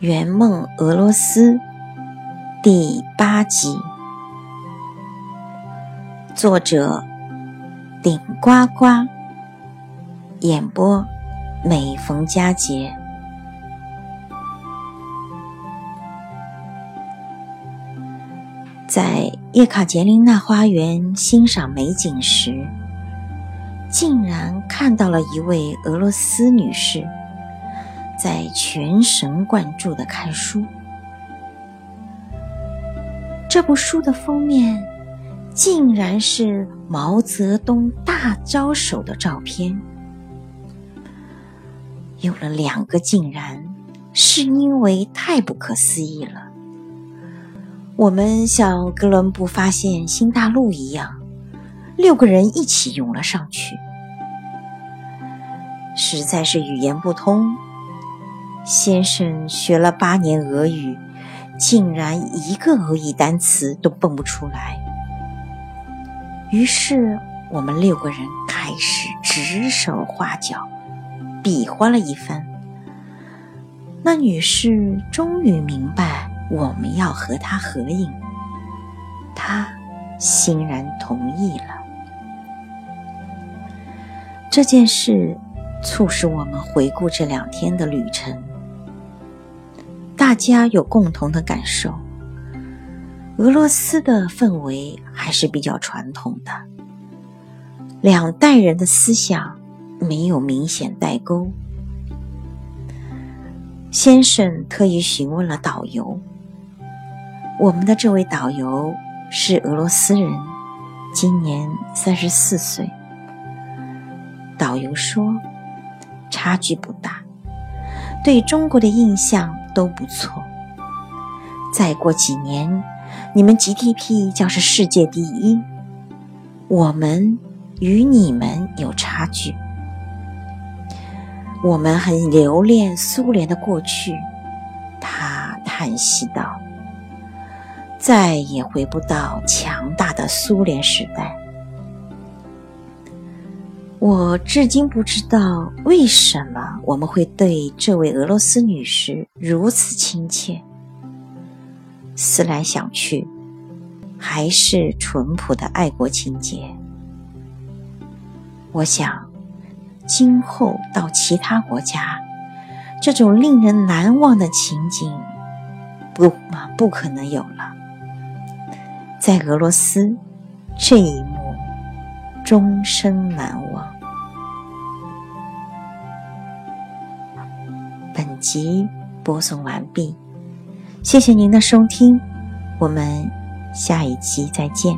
圆梦俄罗斯第八集，作者顶呱呱，演播每逢佳节。在叶卡捷琳娜花园欣赏美景时，竟然看到了一位俄罗斯女士。在全神贯注的看书，这部书的封面竟然是毛泽东大招手的照片。有了两个竟然，是因为太不可思议了。我们像哥伦布发现新大陆一样，六个人一起涌了上去，实在是语言不通。先生学了八年俄语，竟然一个俄语单词都蹦不出来。于是我们六个人开始指手画脚，比划了一番。那女士终于明白我们要和她合影，她欣然同意了。这件事促使我们回顾这两天的旅程。大家有共同的感受，俄罗斯的氛围还是比较传统的，两代人的思想没有明显代沟。先生特意询问了导游，我们的这位导游是俄罗斯人，今年三十四岁。导游说，差距不大，对中国的印象。都不错。再过几年，你们 GDP 将是世界第一，我们与你们有差距。我们很留恋苏联的过去，他叹息道：“再也回不到强大的苏联时代。”我至今不知道为什么我们会对这位俄罗斯女士如此亲切。思来想去，还是淳朴的爱国情结。我想，今后到其他国家，这种令人难忘的情景，不嘛不可能有了。在俄罗斯，这一。终生难忘。本集播送完毕，谢谢您的收听，我们下一期再见。